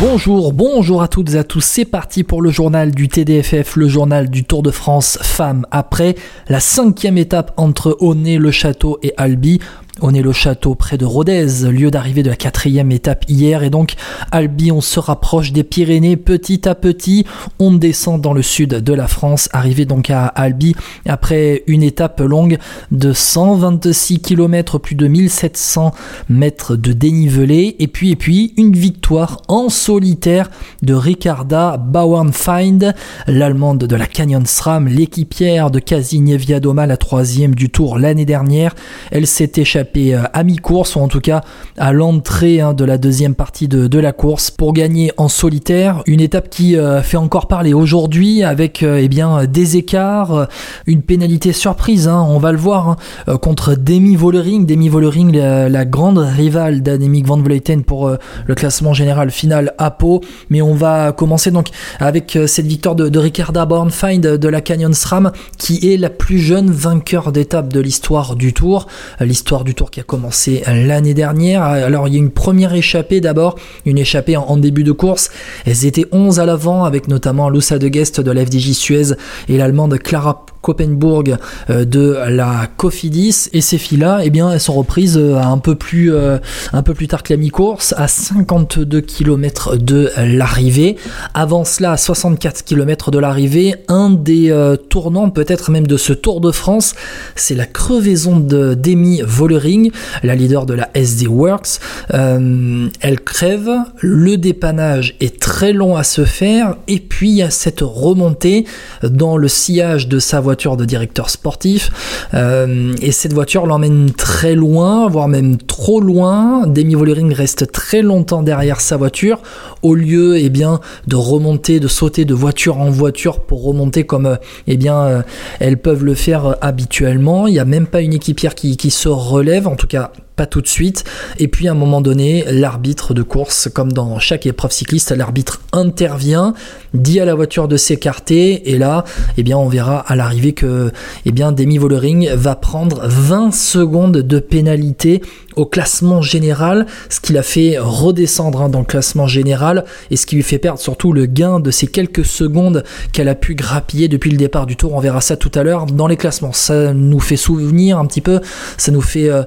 Bonjour, bonjour à toutes et à tous. C'est parti pour le journal du TDFF, le journal du Tour de France Femmes. Après la cinquième étape entre Aunay-le-Château et Albi, on est le château près de Rodez, lieu d'arrivée de la quatrième étape hier, et donc Albi, on se rapproche des Pyrénées petit à petit. On descend dans le sud de la France, arrivé donc à Albi après une étape longue de 126 km, plus de 1700 mètres de dénivelé, et puis une victoire en solitaire de Ricarda Bauernfeind, l'allemande de la Canyon SRAM, l'équipière de Casigny Viadoma, la troisième du Tour l'année dernière. Elle s'est échappée euh, à mi-course, ou en tout cas à l'entrée hein, de la deuxième partie de, la course, pour gagner en solitaire. Une étape qui euh, fait encore parler aujourd'hui avec euh, eh bien, des écarts, une pénalité surprise, hein, on va le voir, hein, contre Demi Vollering. Demi Vollering, la, grande rivale d'Annemiek van Vleuten pour le classement général final à Pau. Mais on va commencer donc avec cette victoire de, de Ricarda Bornfind de la Canyon SRAM, qui est la plus jeune vainqueur d'étape de l'histoire du Tour. L'histoire du Tour qui a commencé l'année dernière. Alors il y a une première échappée d'abord, une échappée en, début de course. Elles étaient 11 à l'avant avec notamment Lusa de Guest de la FDJ Suez et l'allemande Clara Koppenburg euh, de la Cofidis et ces filles-là, eh bien, elles sont reprises euh, un peu plus, euh, un peu plus tard que la mi-course, à 52 km de l'arrivée. Avant cela, à 64 km de l'arrivée, un des tournants, peut-être même de ce Tour de France, c'est la crevaison de Demi Vollering, la leader de la SD Works. elle crève, le dépannage est très long à se faire, et puis il y a cette remontée dans le sillage de sa voiture de directeur sportif. Euh, et cette voiture l'emmène très loin, voire même trop loin. Demi Vollering reste très longtemps derrière sa voiture, au lieu eh bien, de remonter, de sauter de voiture en voiture pour remonter comme eh bien, euh, elles peuvent le faire habituellement. Il n'y a même pas une équipière qui, qui se relève, en tout cas tout de suite. Et puis à un moment donné, l'arbitre de course, comme dans chaque épreuve cycliste, l'arbitre intervient, dit à la voiture de s'écarter, et là, eh bien, on verra à l'arrivée que eh bien, Demi Vollering va prendre 20 secondes de pénalité au classement général, ce qui l'a fait redescendre hein, dans le classement général et ce qui lui fait perdre surtout le gain de ces quelques secondes qu'elle a pu grappiller depuis le départ du tour. On verra ça tout à l'heure dans les classements. Ça nous fait souvenir un petit peu, ça nous fait euh,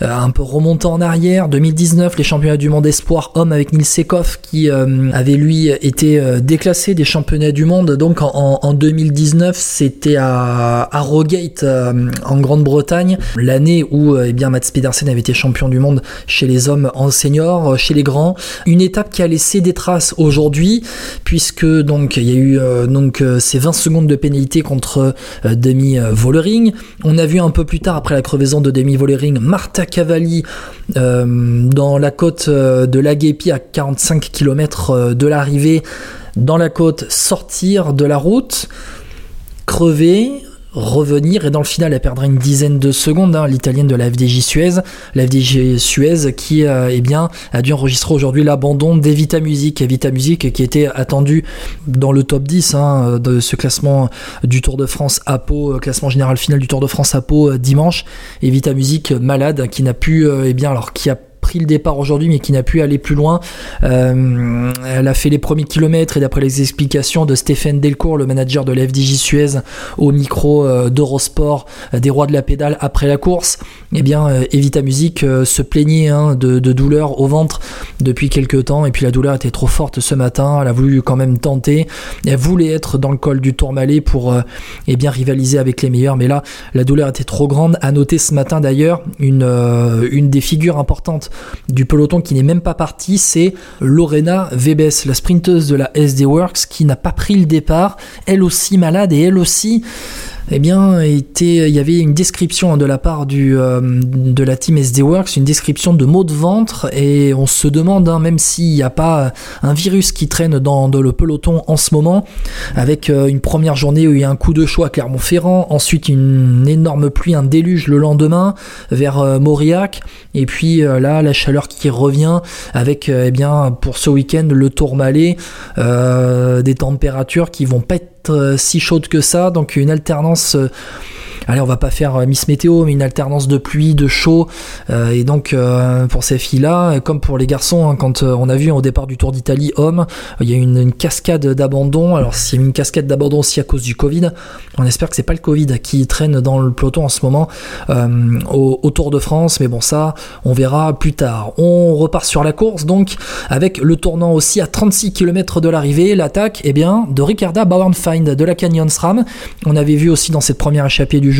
un peu remonter en arrière. 2019, les championnats du monde espoir homme avec Nils Sekov qui euh, avait lui été euh, déclassé des championnats du monde. Donc en, 2019, c'était à Harrogate en Grande-Bretagne, l'année où eh bien Mats Pedersen avait été champion champion du monde chez les hommes en senior, euh, chez les grands. Une étape qui a laissé des traces aujourd'hui, puisque donc il y a eu euh, donc euh, ces 20 secondes de pénalité contre Demi Vollering. On a vu un peu plus tard après la crevaison de Demi Vollering, Marta Cavalli dans la côte de l'Aguepi à 45 km de l'arrivée dans la côte sortir de la route crever, revenir. Et dans le final elle perdra une dizaine de secondes hein, l'italienne de la FDJ Suez. La FDJ Suez qui euh, eh bien a dû enregistrer aujourd'hui l'abandon d'Evita Music. Evita Music qui était attendue dans le top 10 hein, de ce classement du Tour de France à Pau euh, classement général final du Tour de France à Pau euh, dimanche. Evita Music malade qui n'a pu eh bien alors qui a pris le départ aujourd'hui mais qui n'a pu aller plus loin. Euh, elle a fait les premiers kilomètres et d'après les explications de Stéphane Delcourt, le manager de la FDJ Suez, au micro euh, d'Eurosport euh, des rois de la pédale après la course, eh bien Evita Music se plaignait hein, de, de douleur au ventre depuis quelques temps et puis la douleur était trop forte ce matin. Elle a voulu quand même tenter. Elle voulait être dans le col du Tourmalet pour eh bien rivaliser avec les meilleurs, mais là la douleur était trop grande. À noter ce matin d'ailleurs une, une des figures importantes du peloton qui n'est même pas parti, c'est Lorena Vebes, la sprinteuse de la SD Works qui n'a pas pris le départ, elle aussi malade et elle aussi eh bien, il y avait une description de la part euh, de la team SD Works, une description de maux de ventre, et on se demande, hein, même s'il n'y a pas un virus qui traîne dans, le peloton en ce moment, avec euh, une première journée où il y a un coup de chaud à Clermont-Ferrand, ensuite une énorme pluie, un déluge le lendemain vers euh, Mauriac, et puis là, la chaleur qui revient avec, eh bien, pour ce week-end, le Tourmalet, des températures qui vont pas euh, si chaude que ça, donc une alternance euh, allez, on va pas faire Miss Météo, mais une alternance de pluie, de chaud. et donc, pour ces filles-là, comme pour les garçons, hein, quand on a vu au départ du Tour d'Italie homme, il y a une, une cascade d'abandon. Alors, s'il y a une cascade d'abandon aussi à cause du Covid, on espère que c'est pas le Covid qui traîne dans le peloton en ce moment au, au Tour de France. Mais bon, ça, on verra plus tard. On repart sur la course, donc, avec le tournant aussi à 36 km de l'arrivée, l'attaque, eh bien, de Ricarda Bauernfeind de la Canyon SRAM. On avait vu aussi dans cette première échappée du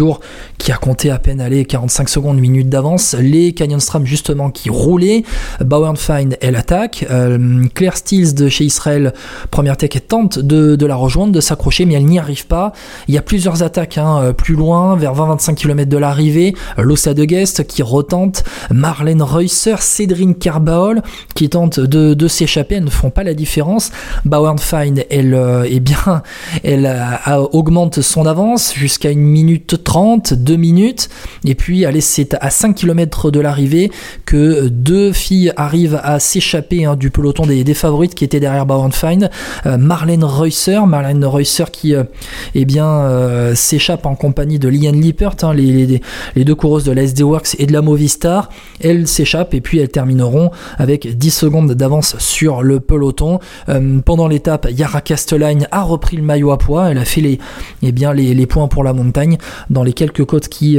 qui a compté à peine aller 45 secondes, minutes d'avance, les Canyon SRAM justement qui roulaient. Bauernfeind, elle attaque. Euh, Claire Stills de chez Israël, première tech, tente de, la rejoindre, de s'accrocher, mais elle n'y arrive pas. Il y a plusieurs attaques hein, euh, plus loin, vers 20-25 km de l'arrivée. L'Ossa de Guest qui retente, Marlène Reusser, Cédrine Carbaol qui tente de, de s'échapper, elles ne font pas la différence. Bauernfeind, elle, euh, eh bien, elle augmente son avance jusqu'à une minute 30, 2 minutes, et puis allez, c'est à 5 km de l'arrivée que deux filles arrivent à s'échapper hein, du peloton des, favorites qui étaient derrière Bauernfeind. Euh, Marlène Reusser, Marlène Reusser qui euh, eh bien, euh, s'échappe en compagnie de Liane Lippert, hein, les, deux coureuses de la SD Works et de la Movistar. Elles s'échappent et puis elles termineront avec 10 secondes d'avance sur le peloton. pendant l'étape, Yara Castellain a repris le maillot à poids. Elle a fait eh bien, les points pour la montagne dans les quelques côtes qui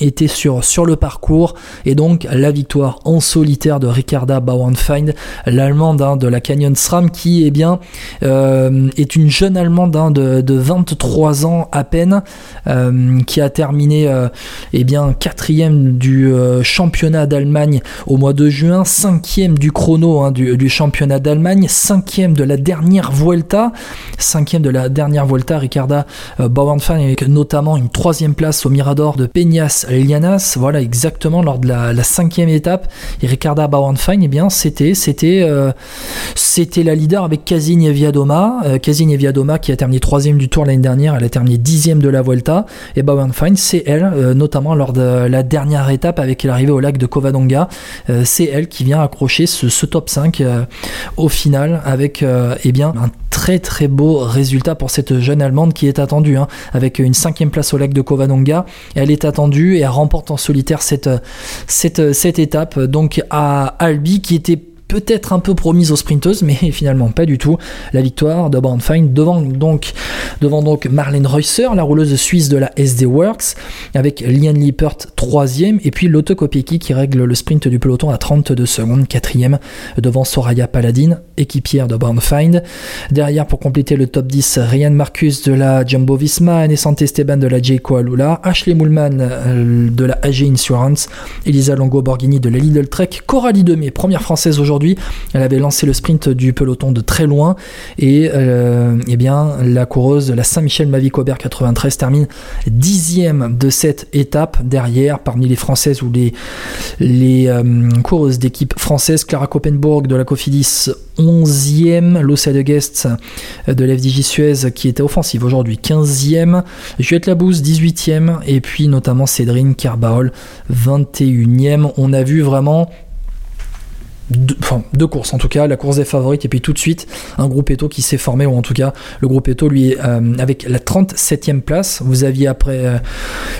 étaient sur, sur le parcours. Et donc la victoire en solitaire de Ricarda Bauernfeind, l'allemande hein, de la Canyon SRAM, qui eh bien, euh, est une jeune allemande hein, de, 23 ans à peine, euh, qui a terminé euh, eh bien, quatrième du championnat d'Allemagne au mois de juin, cinquième du chrono hein, du, du, championnat d'Allemagne, cinquième de la dernière Vuelta, cinquième de la dernière Vuelta, Ricarda Bauernfeind avec notamment une troisième place au Mirador de Peñas Lianas, voilà exactement lors de la, cinquième étape, et Ricarda Bauernfeind, eh bien, c'était, c'était, euh, c'était la leader avec Kazin Viadoma. Euh, Kazin Viadoma qui a terminé troisième du tour l'année dernière, elle a terminé dixième de la Vuelta. Et Bauernfeind, c'est elle, euh, notamment lors de la dernière étape avec l'arrivée au lac de Covadonga, c'est elle qui vient accrocher ce, ce top 5 au final avec, eh bien, un très très beau résultat pour cette jeune Allemande qui est attendue, hein, avec une cinquième place au lac de Covadonga. Elle est attendue et elle remporte en solitaire cette, cette, cette étape donc à Albi qui était peut-être un peu promise aux sprinteuses, mais finalement pas du tout. La victoire de Bornfine devant donc, devant donc Marlène Reusser, la rouleuse suisse de la SD Works, avec Liane Lippert troisième, et puis Kopecky qui règle le sprint du peloton à 32 secondes, quatrième, devant Soraya Paladin, équipière de Bornfind. Derrière, pour compléter le top 10, Ryan Marcus de la Jumbo Visma, Nessante Esteban de la Jayco Alula, Ashley Moulman euh, de la AG Insurance, Elisa Longo Borghini de la Lidl Trek, Coralie Demey, première française aujourd'hui elle avait lancé le sprint du peloton de très loin. Et euh, eh bien la coureuse la Saint-Michel Mavic Aubert 93 termine dixième de cette étape. Derrière parmi les françaises ou les, euh, coureuses d'équipe française Clara Koppenburg de la Cofidis 11e, Lossa de Guest de l'FDJ Suez qui était offensive aujourd'hui 15e, Juliette Labouze 18e et puis notamment Cédrine Carbaol 21e. On a vu vraiment deux, courses en tout cas, la course des favorites et puis tout de suite un groupe Eto qui s'est formé ou en tout cas le groupe Eto lui euh, avec la 37e place, vous aviez après euh,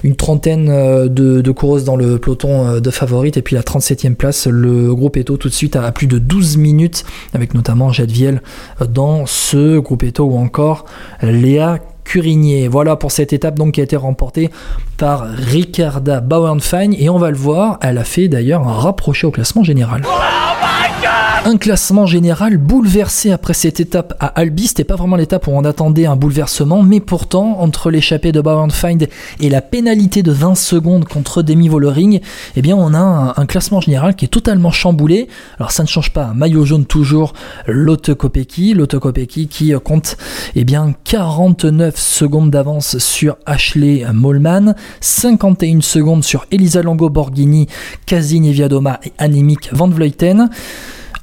une trentaine euh, de, de, coureuses dans le peloton de favorites et puis la 37e place, le groupe Eto tout de suite à plus de 12 minutes avec notamment Jade Viel dans ce groupe Eto ou encore Léa Curigné. Voilà pour cette étape donc qui a été remportée par Ricarda Bauernfein et on va le voir, elle a fait d'ailleurs un rapproché au classement général. Un classement général bouleversé après cette étape à Albi. C'était pas vraiment l'étape où on attendait un bouleversement, mais pourtant, entre l'échappée de Bauernfeind et la pénalité de 20 secondes contre Demi Vollering, eh bien, on a un, classement général qui est totalement chamboulé. Alors, ça ne change pas. Maillot jaune toujours, Lotte Kopecky. qui compte, eh bien, 49 secondes d'avance sur Ashley Mollman, 51 secondes sur Elisa Longo Borghini, Kazin Eviadoma et Annemiek van Vleuten.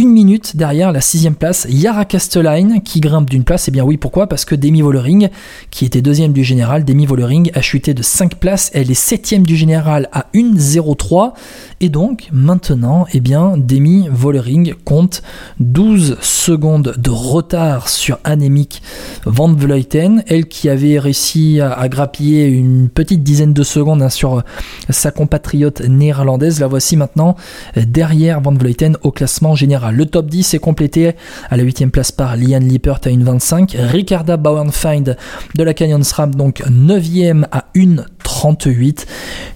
une minute derrière la sixième place, Yara Castellain qui grimpe d'une place. Et eh bien oui, pourquoi? Parce que Demi Vollering, qui était deuxième du général, Demi Vollering a chuté de 5 places. Elle est septième du général à 1,03. Et donc maintenant, eh bien, Demi Vollering compte 12 secondes de retard sur Annemiek van Vleuten. Elle qui avait réussi à, grappiller une petite dizaine de secondes hein, sur sa compatriote néerlandaise. La voici maintenant derrière Van Vleuten au classement général. Le top 10 est complété à la 8 place par Liane Lippert à 1,25. Ricarda Bauernfeind de la Canyon SRAM, donc 9e à 1,38.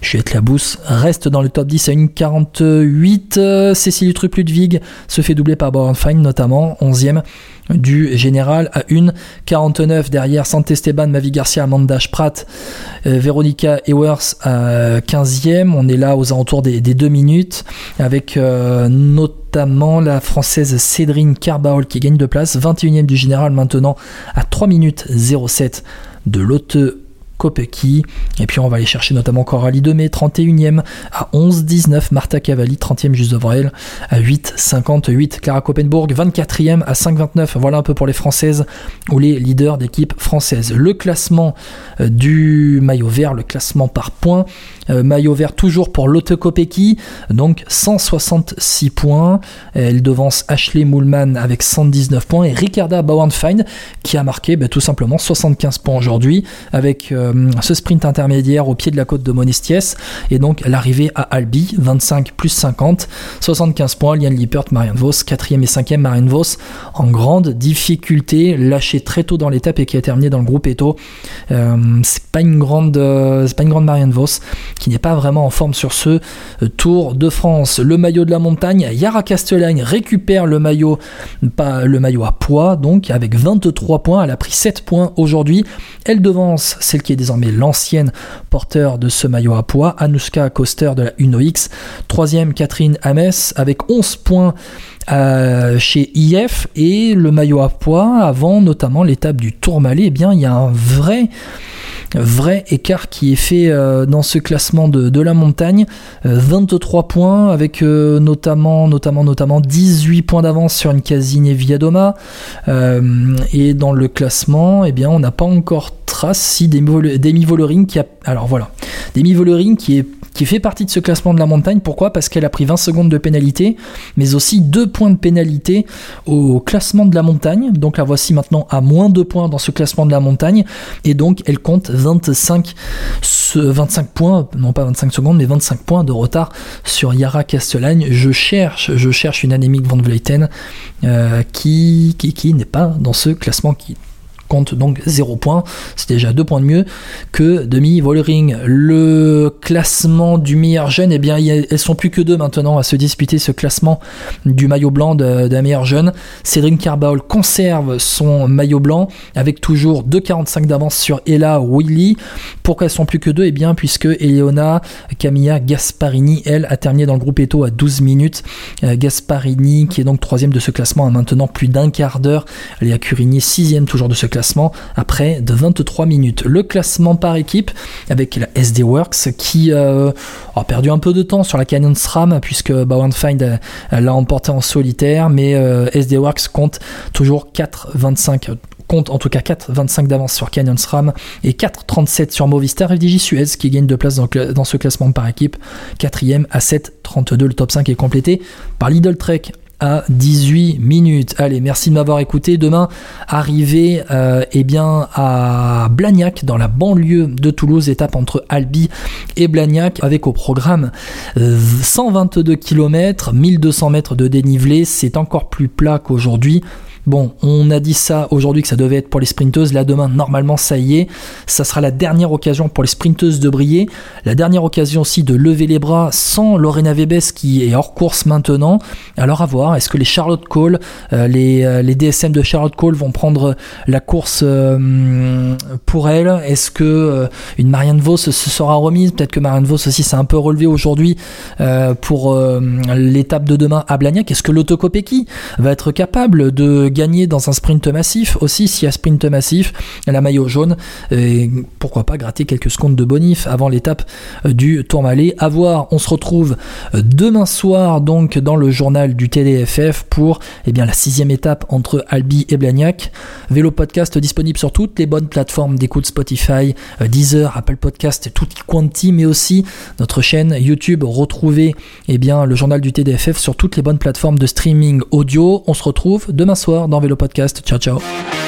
Juliette Labousse reste dans le top 10 à 1,48. Cécile Truc-Ludwig se fait doubler par Bauernfeind notamment, 11e du général à 1,49 derrière Esteban, Mavi Garcia, Amanda Sprat, euh, Veronica Ewers à 15e. On est là aux alentours des, 2 minutes avec euh, notamment la française Cédrine Carbaol qui gagne de place, 21e du général maintenant à 3 minutes 07 de l'Aute Kopecky. Et puis on va aller chercher notamment Coralie Demey, 31e à 11-19. Marta Cavalli, 30e juste devant elle à 8-58. Clara Koppenburg, 24e à 5-29. Voilà un peu pour les Françaises ou les leaders d'équipe française. Le classement euh, du maillot vert, le classement par points. Euh, maillot vert toujours pour Lotte Kopecky, donc 166 points. Elle devance Ashley Moulman avec 119 points et Ricarda Bauernfeind qui a marqué ben, tout simplement 75 points aujourd'hui avec euh, ce sprint intermédiaire au pied de la côte de Monestiès et donc l'arrivée à Albi, 25 plus 50, 75 points. Liane Lippert, Marianne Vos, 4e et 5e Marianne Vos en grande difficulté, lâché très tôt dans l'étape et qui a terminé dans le groupe Eto. Euh, c'est pas une grande, c'est pas une grande Marianne Vos qui n'est pas vraiment en forme sur ce euh, Tour de France. Le maillot de la montagne, Yara Castellagne récupère le maillot, pas le maillot à poids, donc avec 23 points. Elle a pris 7 points aujourd'hui. Elle devance celle qui est désormais l'ancienne porteur de ce maillot à poids, Anuska Koster de la Uno-X. Troisième, Catherine Ames avec 11 points. Euh, chez IF et le maillot à poids avant notamment l'étape du Tourmalet, eh bien il y a un vrai vrai écart qui est fait euh, dans ce classement de, la montagne. 23 euh, points avec notamment, notamment, notamment 18 points d'avance sur une Casine Viadoma. et dans le classement, eh bien, on n'a pas encore trace si Demi Vollering qui a. Alors voilà, Demi Vollering qui est qui fait partie de ce classement de la montagne. Pourquoi? Parce qu'elle a pris 20 secondes de pénalité, mais aussi 2 points de pénalité au classement de la montagne. Donc la voici maintenant à moins 2 points dans ce classement de la montagne. Et donc elle compte 25, 25 points, non pas 25 secondes, mais 25 points de retard sur Yara Castellagne. Je cherche, je cherche une anémique Van Vleuten euh, qui, qui, n'est pas dans ce classement qui compte donc 0 points. C'est déjà 2 points de mieux que demi Vollering. Le classement du meilleur jeune, eh bien, elles sont plus que deux maintenant à se disputer ce classement du maillot blanc d'un meilleur jeune. Cédric Carbaol conserve son maillot blanc avec toujours 2,45 d'avance sur Ella Willy. Pourquoi elles sont plus que deux? Eh bien, puisque Eleona Camilla Gasparini, elle, a terminé dans le groupe Eto à 12 minutes. Euh, Gasparini, qui est donc troisième de ce classement, a maintenant plus d'un quart d'heure. Léa Curini, sixième toujours de ce classement après de 23 minutes. Le classement par équipe avec la SD Works qui euh, a perdu un peu de temps sur la Canyon SRAM puisque Bauernfeind l'a emporté en solitaire, mais euh, SD Works compte toujours 4,25 compte en tout cas 4,25 d'avance sur Canyon SRAM et 4,37 sur Movistar FDJ Suez qui gagne de place dans, dans ce classement par équipe. Quatrième à 7,32. Le top 5 est complété par Lidl Trek à 18 minutes. Allez, merci de m'avoir écouté. Demain, arrivé euh, eh bien, à Blagnac, dans la banlieue de Toulouse, étape entre Albi et Blagnac, avec au programme 122 km, 1200 mètres de dénivelé. C'est encore plus plat qu'aujourd'hui. Bon, on a dit ça aujourd'hui que ça devait être pour les sprinteuses. Là, demain, normalement, ça y est. Ça sera la dernière occasion pour les sprinteuses de briller. La dernière occasion aussi de lever les bras sans Lorena Vebes qui est hors course maintenant. Alors à voir, est-ce que les Charlotte Cole, euh, les, euh, DSM de Charlotte Cole vont prendre la course euh, pour elle Est-ce que une Marianne Vos se sera remise? Peut-être que Marianne Vos aussi s'est un peu relevé aujourd'hui pour l'étape de demain à Blagnac. Est-ce que l'Autocopéki va être capable de gagner dans un sprint massif aussi, s'il y a sprint massif, la maillot jaune, et pourquoi pas gratter quelques secondes de bonif avant l'étape du Tourmalet. À voir, on se retrouve demain soir donc dans le journal du TDFF pour eh bien, la sixième étape entre Albi et Blagnac. Vélo podcast disponible sur toutes les bonnes plateformes d'écoute Spotify, Deezer, Apple Podcast, tout Quanti, mais aussi notre chaîne YouTube. Retrouvez eh bien, le journal du TDFF sur toutes les bonnes plateformes de streaming audio. On se retrouve demain dans Vélo Podcast. Ciao ciao